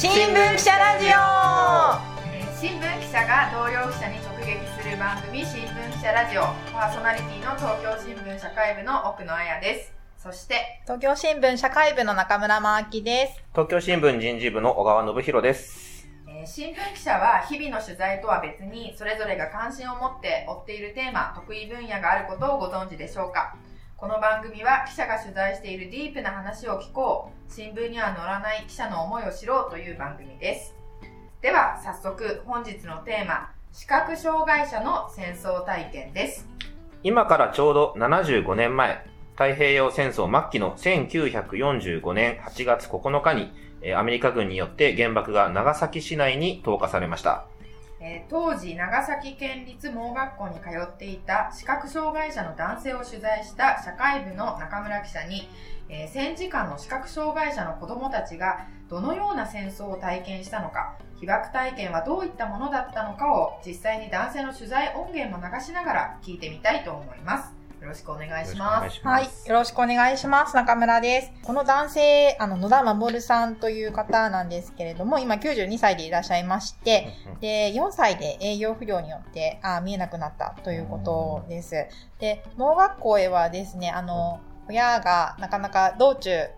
新聞記者ラジオ。えー新聞記者が同僚記者に直撃する番組新聞記者ラジオ。パーソナリティの東京新聞社会部の奥野彩です。そして東京新聞社会部の中村真明です。東京新聞人事部の小川信弘です。えー新聞記者は日々の取材とは別にそれぞれが関心を持って追っているテーマ得意分野があることをご存知でしょうか？この番組は記者が取材しているディープな話を聞こう。新聞には載らない記者の思いを知ろうという番組です。では早速本日のテーマ視覚障害者の戦争体験です。今からちょうど75年前、太平洋戦争末期の1945年8月9日に、アメリカ軍によって原爆が長崎市内に投下されました。えー当時長崎県立盲学校に通っていた視覚障害者の男性を取材した社会部の中村記者に、えー戦時下の視覚障害者の子どもたちがどのような戦争を体験したのか被爆体験はどういったものだったのかを実際に男性の取材音源も流しながら聞いてみたいと思います。よろしくお願いします。しはいよろしくお願いします。中村です。この男性あの野田守さんという方なんですけれども今92歳でいらっしゃいましてで、4歳で営業不良によってあ見えなくなったということです。で、盲学校へはですね、あの、親がなかなか道中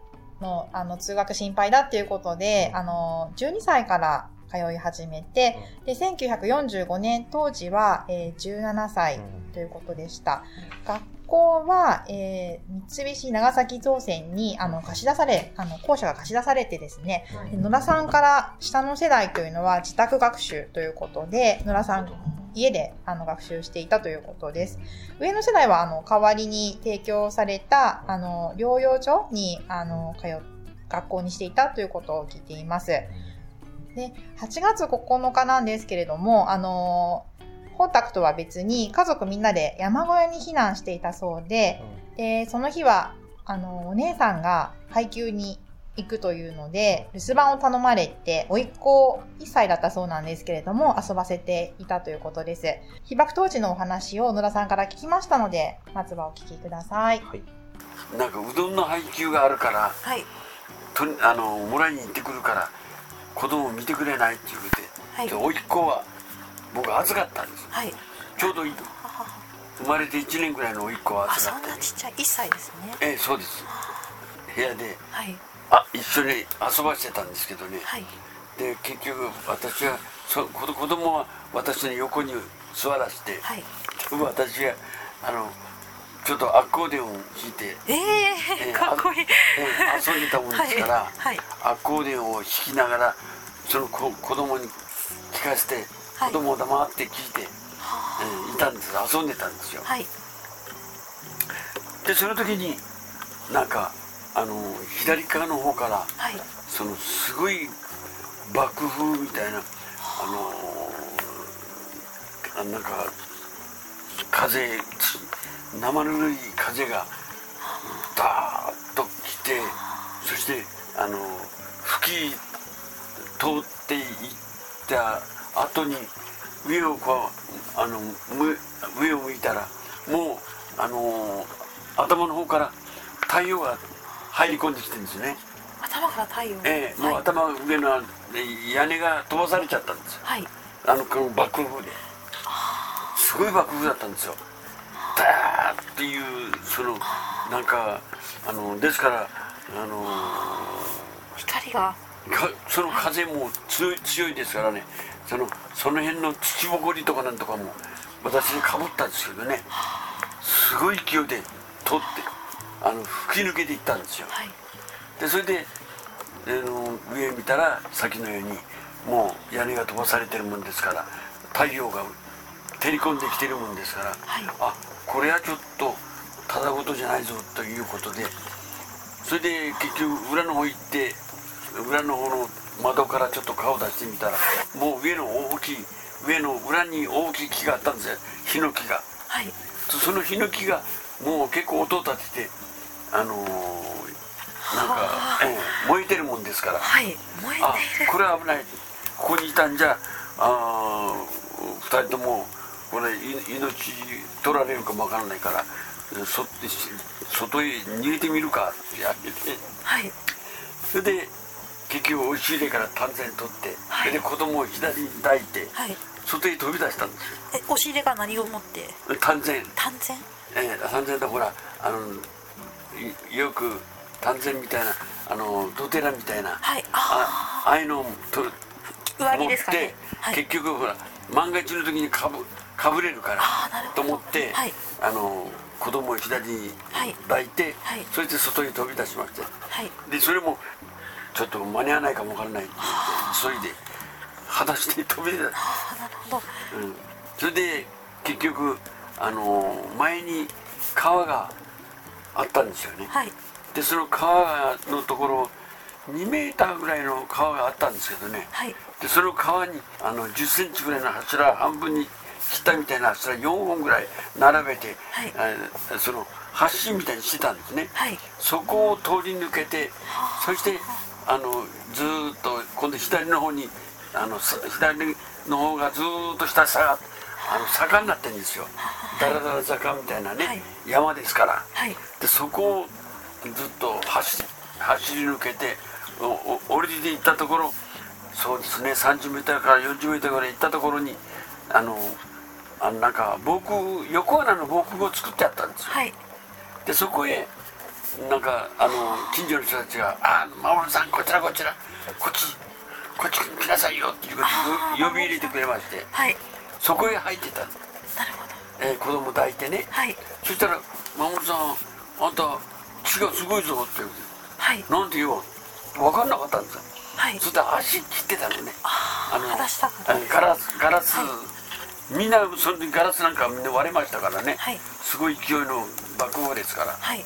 のあの通学心配だっていうことで、あの、12歳から通い始めて、で、1945年当時は、えー17歳ということでした。学校は、えー三菱長崎造船にあの貸し出され、あの校舎が貸し出されてですね、で野田さんから下の世代というのは自宅学習ということで、野田さん家であの学習していたということです。上の世代はあの代わりに提供されたあの療養所にあの通う学校にしていたということを聞いています。で、8月9日なんですけれども、あの、本宅とは別に家族みんなで山小屋に避難していたそうで、で、その日は、あの、お姉さんが配給に行くというので、留守番を頼まれて、甥っ子1歳だったそうなんですけれども、遊ばせていたということです。被爆当時のお話を野田さんから聞きましたので、まずはお聞きください。なんかうどんの配給があるからはいとあのもらいに行ってくるから子供見てくれないって言うて、はい。で甥っ子は僕預かったんですはい。ちょうどい生まれて1年ぐらいの甥っ子をあそん預かってなちっちゃい1歳ですね。ええそうです。部屋ではい。あ一緒に遊ばしてたんですけどね、はい。で結局私はそ子子供は私の横に座らせて、はい。私があのちょっとアコーディオンを弾いて。えええかっこいい。ええ遊んでたもんですから、はいはい。アコーディオンを弾きながらその子子供に聞かせて、はい。子供を黙って聞いて、ええいたんです遊んでたんですよ、はい。でその時になんかあの左側の方からはい。そのすごい爆風みたいなあのあなんか風生ぬるい風がダーッと来てそしてあの吹き通っていった後に上をこうあのむ上を向いたらもうあの頭の方から太陽が入り込んできてるんですね。頭から太陽ええもうはい。頭上のえ屋根が飛ばされちゃったんですよ。はい。あのこの爆風で。すごい爆風だったんですよっていうそのなんかあのですからあの光が。かその風も強い強いですからね。そのその辺の土ぼこりとかなんとかも私にかぶったんですけどね。すごい勢いで通ってあの吹き抜けていったんですよ。はい。でそれであの上見たら先のようにもう屋根が飛ばされてるもんですから太陽が照り込んできてるもんですから、はい。あこれはちょっとただごとじゃないぞということでそれで結局裏の方行って裏の方の窓からちょっと顔出してみたらもう上の大きい上の裏に大きい木があったんですよ。ヒノキが。はい。そのヒノキがもう結構音を立ててあのーなんか、ええ燃えてるもんですから。はい。燃えあこれは危ない。ここにいたんじゃあー二人ともこれい命取られるかもわからないからそ外へ逃げてみるかってやって。てはい。それで結局押し入れから単線取って、はい。それで子供を左に抱いてはい。外に飛び出したんですえ押し入れが何を持って？よ単線単線えー、単線でほらあのいよく単線みたいなあのドテラみたいなはい。ああああいうのを取るあ上着持って、ですかね。はい。結局ほら万が一の時にかぶかぶれるからと思って、はい。あの子供を左にはい抱いて、はい。そして外に飛び出しまして。はい。でそれもちょっと間に合わないかもわからないって言って急いで裸足で飛び出た、うん、それで結局あの前に川があったんですよね。はい。でその川のところ2メーターぐらいの川があったんですけどね。はい。でその川にあの1 0センチぐらいの柱半分に切ったみたいな柱4本ぐらい並べて、はい。あその橋みたいにしてたんですね、はい。そこを通り抜けてそしてあのずーっと今度左の方にあのさ左の方がずーっと下下があの坂になってるんですよ。だらだら坂みたいなね、はい。山ですから。はい。でそこをずっと走走り抜けて降りていったところそうですね30メートルから40メートルぐらい行ったところにあのあのなんか防空横穴の防空壕を作ってあったんですよ。はい。でそこへなんかあの近所の人たちが「あ守さんこちらこちらこっちこっち来なさいよ」っていうこと呼び入れてくれましてはい。そこへ入ってた。の、なるほど。えー子供抱いてね。はい。そしたら「守さんあんた血がすごいぞ」って言う。はい。なんて言おう。分かんなかったんですよ。はい。そして足切ってたのね。あのガラスガラス、はいみんなその時ガラスなんかみんな割れましたからね、はい。すごい勢いの爆砲ですから。はい。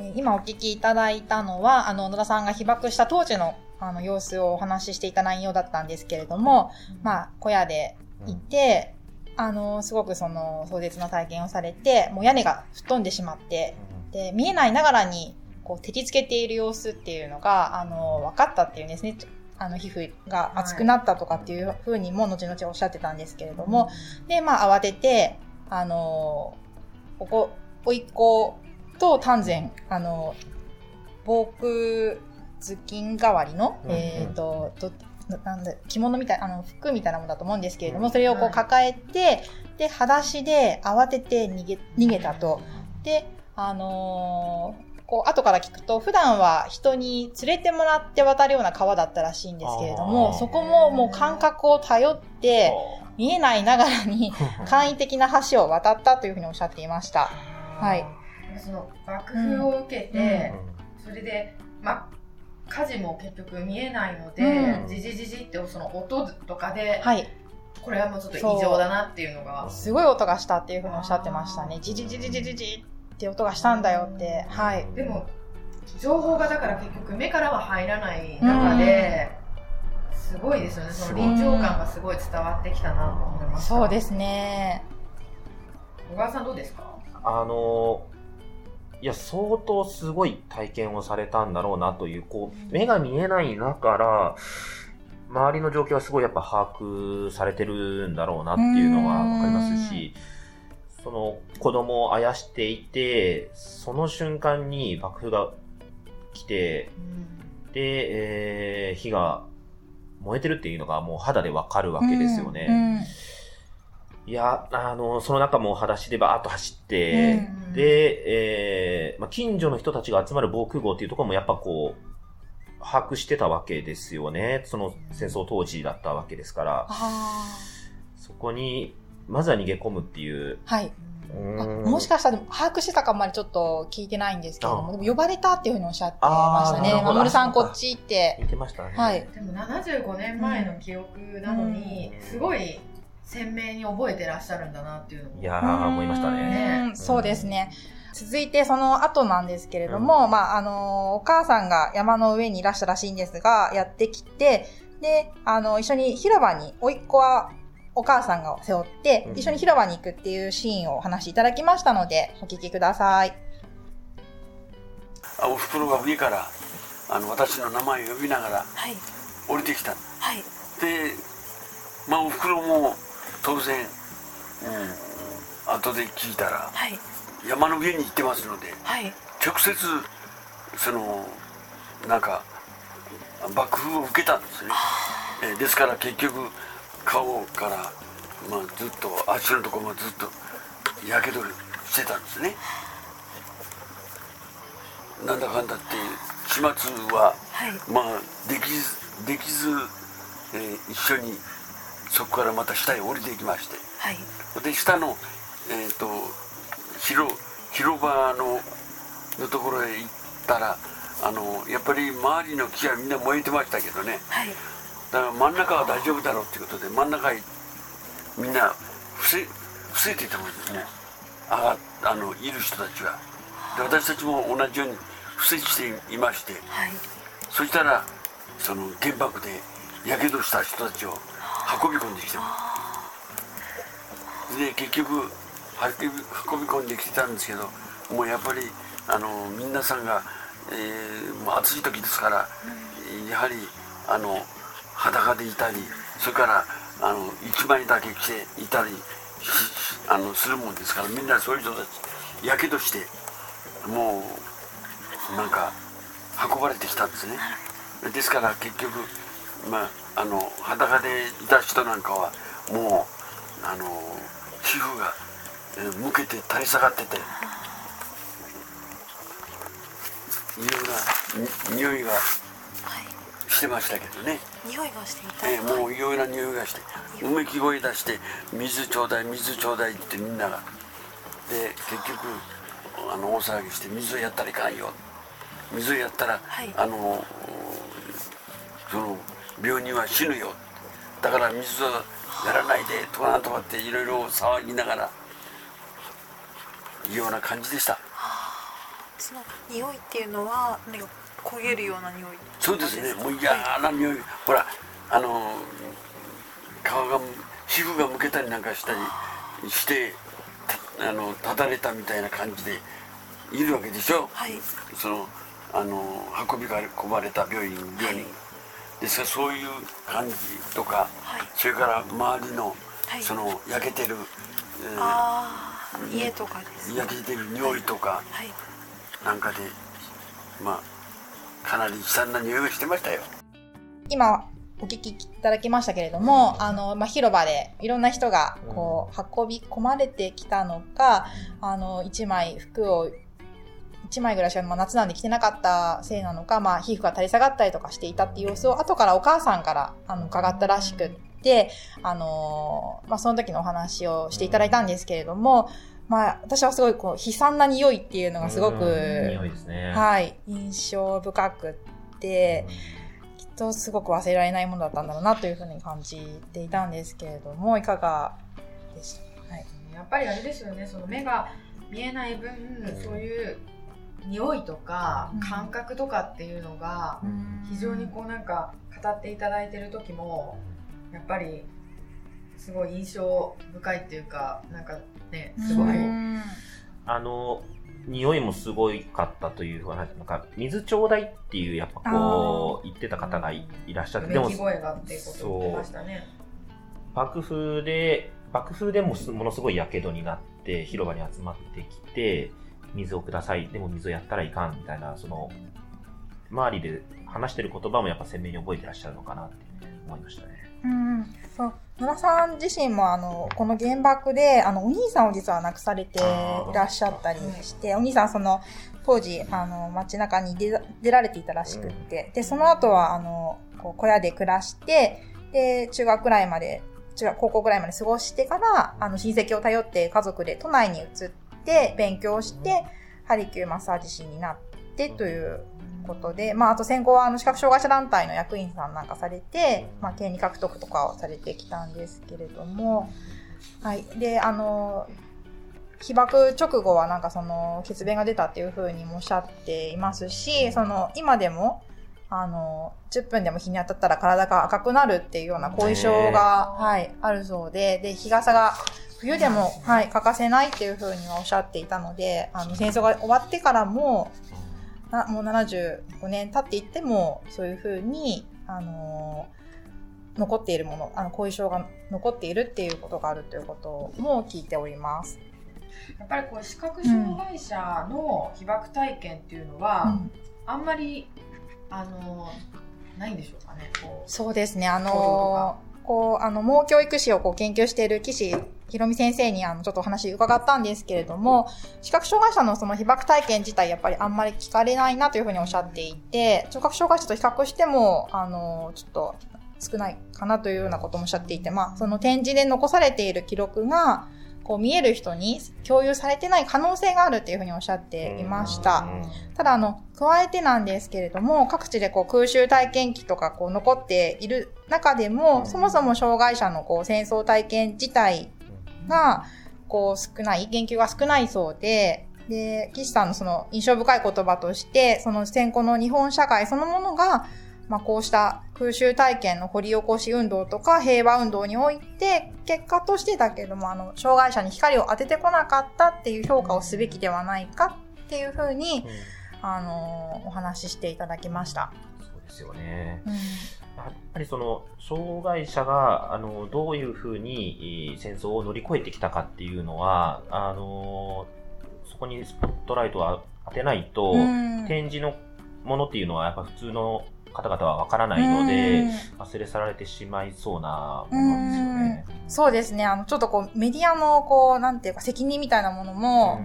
えー今お聞きいただいたのは、あの、野田さんが被爆した当時のあの様子をお話ししていた内容だったんですけれども、まあ、小屋でいて、あの、すごくその壮絶な体験をされて、もう屋根が吹っ飛んでしまって、で、見えないながらに、こう、照りつけている様子っていうのが、あの、分かったっていうんですね。あの、皮膚が熱くなったとかっていうふうにも、後々おっしゃってたんですけれども、で、まあ、慌てて、あの、ここ、おいっ子と丹前、あの、防空頭巾代わりの、うんえっ、と、どななんだ、着物みたい、あの、服みたいなものだと思うんですけれども、うん。それをこうはい。抱えて、で、裸足で慌てて逃げ、逃げたと。で、あのーこう、後から聞くと、普段は人に連れてもらって渡るような川だったらしいんですけれどあも、ー。そこももう感覚を頼って、見えないながらに 簡易的な橋を渡ったというふうにおっしゃっていました。はい。その爆風を受けて、うそれで、まあ、火事も結局見えないので、うん。じじじじってその音とかで、はい。これはもうちょっと異常だなっていうのが。すごい音がしたっていうふうにおっしゃってましたね。ジジジジジジジって音がしたんだよって。はい。でも情報がだから結局目からは入らない中で、すごいですよね。その臨場感がすごい伝わってきたなと思いましたそうですね。小川さんどうですか？あのいや、相当すごい体験をされたんだろうなという、こう、目が見えない中から、周りの状況はすごいやっぱ把握されてるんだろうなっていうのはわかりますし、子供をあやしていて、その瞬間に爆風が来て、で、えー火が燃えてるっていうのがもう肌でわかるわけですよね。うんいや、あの、その中も裸足でバーッと走って、うんで、えーまあ、近所の人たちが集まる防空壕っていうところもやっぱこう、把握してたわけですよね。その戦争当時だったわけですから、あそこに、まずは逃げ込むっていう。ーはい。もしかしたら把握してたかまでちょっと聞いてないんですけれども、あでも呼ばれたっていうふうにおっしゃってましたね。あーなるほどまもるさんこっち行って。言ってましたね。はい。でも75年前の記憶なのに、うんすごい鮮明に覚えてらっしゃるんだなっていうのもいやー、思いましたね。うんそうですね。続いてその後なんですけれども、まあ、あの、お母さんが山の上にいらしたらしいんですが、やってきて、で、あの、一緒に広場に、甥っ子はお母さんが背負って、うん。一緒に広場に行くっていうシーンをお話しいただきましたので、お聞きください。あおふくろが上からあの私の名前を呼びながらはい。降りてきた。はい。でまあおふくろも当然、うん、後で聞いたらはい。山の上に行ってますのではい。直接そのなんか爆風を受けたんですね、えーですから結局顔から、まあ、ずっと足のところもずっとやけどしてたんですね。なんだかんだって始末は、はい。まあできずできず、えー一緒にそこからまた下へ降りていきまして。はい。で下の、えー、と広広場ののところへ行ったらあのやっぱり周りの木はみんな燃えてましたけどね。はいだから真ん中は大丈夫だろうっていうことで真ん中へみんな伏せ伏せていたもんですね。上があのいる人たちは。で私たちも同じように伏せしていましてはい。そしたらその原爆でやけどした人たちを運び込んできてで結局運び運び込んできてたんですけどもうやっぱりあの皆さんが、えーもう暑い時ですから、やはりあの裸でいたりそれからあの一枚だけ着ていたりあのするもんですからみんなそういう人たちやけどしてもうなんか運ばれてきたんですね。ですから結局まああの裸でいた人なんかはもうあの皮膚がえーむけて垂れ下がってていろんな匂いがしてましたけどね、匂いがしていたえーもういろいろな匂いがしてうめき声出して水ちょうだい水ちょうだいってみんなが。で結局あの大騒ぎして水をやったらいかんよ。水をやったら、はい。あのその病人は死ぬよ。だから水をやらないでとかなんとかっていろいろ騒ぎながらいうような感じでした。その匂いっていうのは焦げるような匂い。そうですね。かもう嫌な匂い。ほらあの皮が皮膚がむけたりなんかしたりしてたあのただれたみたいな感じでいるわけでしょ？はい。そのあの運び込まれた病院病人、ですからそういう感じとか、はい。それから周りの、はい。その焼けてる、えーああ家とかです焼けてる匂いとかはい。なんかでまあかなり悲惨な匂いがしてましたよ。今お聞きいただきましたけれども、あの、まあ、広場でいろんな人がこう運び込まれてきたのか、あの、一枚服を一枚ぐらいしか、まあ、夏なんで着てなかったせいなのか、まあ、皮膚が垂れ下がったりとかしていたっていう様子を後からお母さんからあの伺ったらしくって、あのまあ、その時のお話をしていただいたんですけれども、まあ、私はすごいこう悲惨な匂いっていうのがすごく、うん匂いですね。はい、印象深くって、きっとすごく忘れられないものだったんだろうなというふうに感じていたんですけれども、いかがでした？かはい。やっぱりあれですよねその目が見えない分そういう匂いとかうん感覚とかっていうのが非常にこうなんか語っていただいてる時もやっぱりすごい印象深いっていうかなんかねすごいうんあの、匂いもすごいかったというふうな、なんか、水ちょうだいっていう、やっぱこう、言ってた方がいいらっしゃって、でもうめき、声がっていうことを言ってましたね。爆風で、爆風でもすものすごい火傷になって、広場に集まってきて、水をください。でも水をやったらいかん、みたいな、その、周りで話してる言葉もやっぱ鮮明に覚えてらっしゃるのかなって思いましたね。うん、そう野田さん自身もあのこの原爆であのお兄さんを実は亡くされていらっしゃったりしてお兄さんその当時あの街中に出出られていたらしくって、でその後はあのこう小屋で暮らしてで中学くらいまで中学高校くらいまで過ごしてからあの親戚を頼って家族で都内に移って勉強してハリキューマッサージ師になってということで、まあ、あと戦後はあの視覚障害者団体の役員さんなんかされて、まあ、権利獲得とかをされてきたんですけれども、はい。で、あの、被爆直後はなんかその血便が出たっていうふうにもおっしゃっていますし、その今でも、あの、10分でも日に当たったら体が赤くなるっていうような後遺症が、はい、あるそうで、で、日傘が冬でも、はい、欠かせないっていうふうにはおっしゃっていたので、あの、戦争が終わってからも、なもう75年経っていっても、そういうふうに、あのー残っているもの、あの、後遺症が残っているっていうことがあるということも聞いております。やっぱりこう視覚障害者の被爆体験っていうのは、うんあんまりあのないんでしょうかね。こうそうですね、あのこう、あの、盲教育士をこう研究している岸ひろみ先生にあの、ちょっとお話伺ったんですけれども、視覚障害者のその被爆体験自体やっぱりあんまり聞かれないなというふうにおっしゃっていて、聴覚障害者と比較しても、あの、ちょっと少ないかなというようなこともおっしゃっていて、まあ、その展示で残されている記録が、こう見える人に共有されてない可能性があるっていうふうにおっしゃっていました。ただ、あの、加えてなんですけれども、各地でこう空襲体験記とかこう残っている中でも、そもそも障害者のこう戦争体験自体が、こう少ない、言及が少ないそうで、で、岸さんのその印象深い言葉として、その戦後の日本社会そのものが、まあこうした空襲体験の掘り起こし運動とか平和運動において、結果としてだけども、あの、障害者に光を当ててこなかったっていう評価をすべきではないかっていうふうに、あの、お話ししていただきました。そうですよね。うんやっぱりその、障害者が、あの、どういうふうにえー戦争を乗り越えてきたかっていうのは、あの、そこにスポットライトを当てないと、うん展示のものっていうのはやっぱ普通の方々はわからないので、忘れ去られてしまいそうなものですよね。そうですね。あの、ちょっとこう、メディアの、こう、なんていうか、責任みたいなものも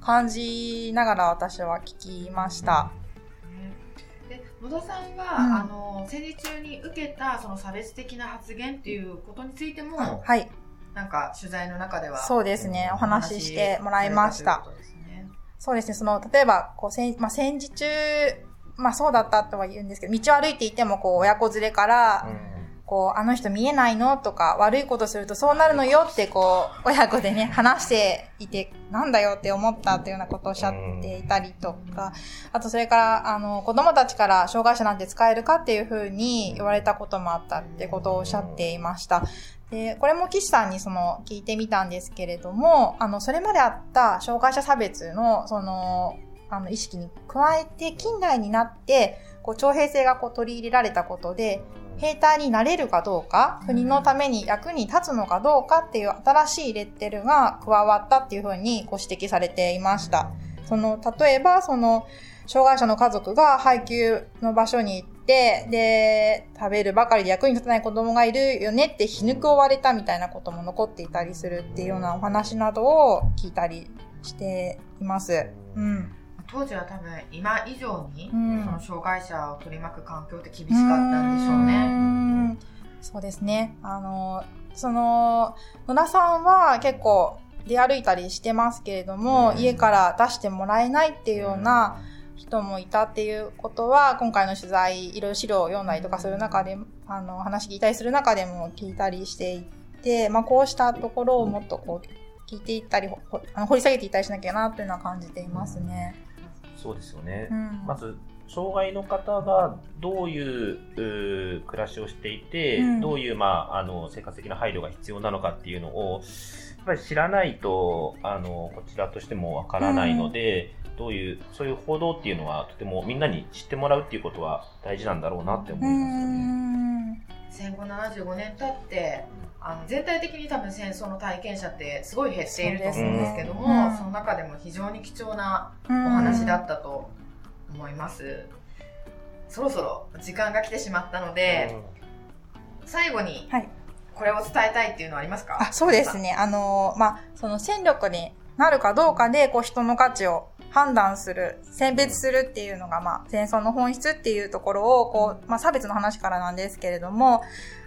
感じながら私は聞きました。で野田さんが、うんあの戦時中に受けたその差別的な発言っていうことについても、はい。なんか取材の中ではそうですね。お話ししてもらいましたそうですね。その、例えば、こう、戦、まあ、戦時中、まあ、そうだったとは言うんですけど、道を歩いていても、こう、親子連れから、こう、あの人見えないのとか、悪いことするとそうなるのよって、こう、親子でね、話していて、なんだよって思ったっていうようなことをおっしゃっていたりとか、あとそれから、あの、子供たちから障害者なんて使えるかっていうふうに言われたこともあったってことをおっしゃっていました。で、これも岸さんにその、聞いてみたんですけれども、あの、それまであった障害者差別の、その、あの、意識に加えて、近代になって、こう、徴兵制がこう取り入れられたことで、兵隊になれるかどうか、国のために役に立つのかどうかっていう新しいレッテルが加わったっていうふうにご指摘されていました。その、例えば、その、障害者の家族が配給の場所に行って、で、食べるばかりで役に立たない子供がいるよねって皮肉を割れたみたいなことも残っていたりするっていうようなお話などを聞いたりしています。うん。当時は多分今以上に、うんその障害者を取り巻く環境って厳しかったんでしょうね。んそうですね。あの、その、野田さんは結構出歩いたりしてますけれども、うん家から出してもらえないっていうような人もいたっていうことは、今回の取材、いろいろ資料を読んだりとかする中で、あの、話聞いたりする中でも聞いたりしていて、まあ、こうしたところをもっとこう、聞いていったり、掘り下げていったりしなきゃなというのは感じていますね。そうですよね。うん。まず、障害の方がどういう暮らしをしていて、うんどういう、まあ、あの生活的な配慮が必要なのかっていうのを、やっぱり知らないと、あのこちらとしてもわからないので、どういう、そういう報道っていうのは、とてもみんなに知ってもらうっていうことは大事なんだろうなって思ういますよね。ん。戦後75年経ってあの全体的に多分戦争の体験者ってすごい減っていると思うんですけどもそ,、ね。うん。の中でも非常に貴重なおお話だったと思います、そろそろ時間が来てしまったので、最後にはい。これを伝えたいっていうのはありますか？あそうですね。あの、まあ、その戦力になるかどうかで、こう人の価値を判断する、選別するっていうのが、まあ、戦争の本質っていうところを、こう、まあ、差別の話からなんですけれども、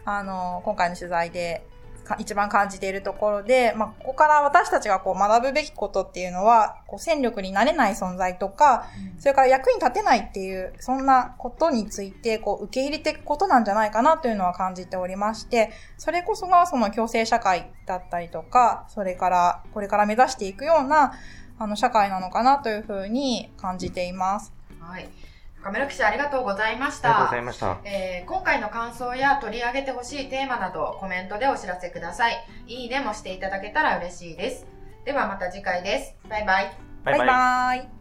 あの、今回の取材で、か一番感じているところで、まあ、ここから私たちがこう学ぶべきことっていうのは、こう戦力になれない存在とか、それから役に立てないっていう、そんなことについて、こう、受け入れていくことなんじゃないかなというのは感じておりまして、それこそがその共生社会だったりとか、それから、これから目指していくような、あの、社会なのかなというふうに感じています。はい。中村記者ありがとうございましありがとうごたざいました。えー今回の感想や取り上げてほしいテーマなどコメントでお知らせください。いいねもしていただけたら嬉しいです。ではまた次回です。バイバイ。バイバイ。バイバイ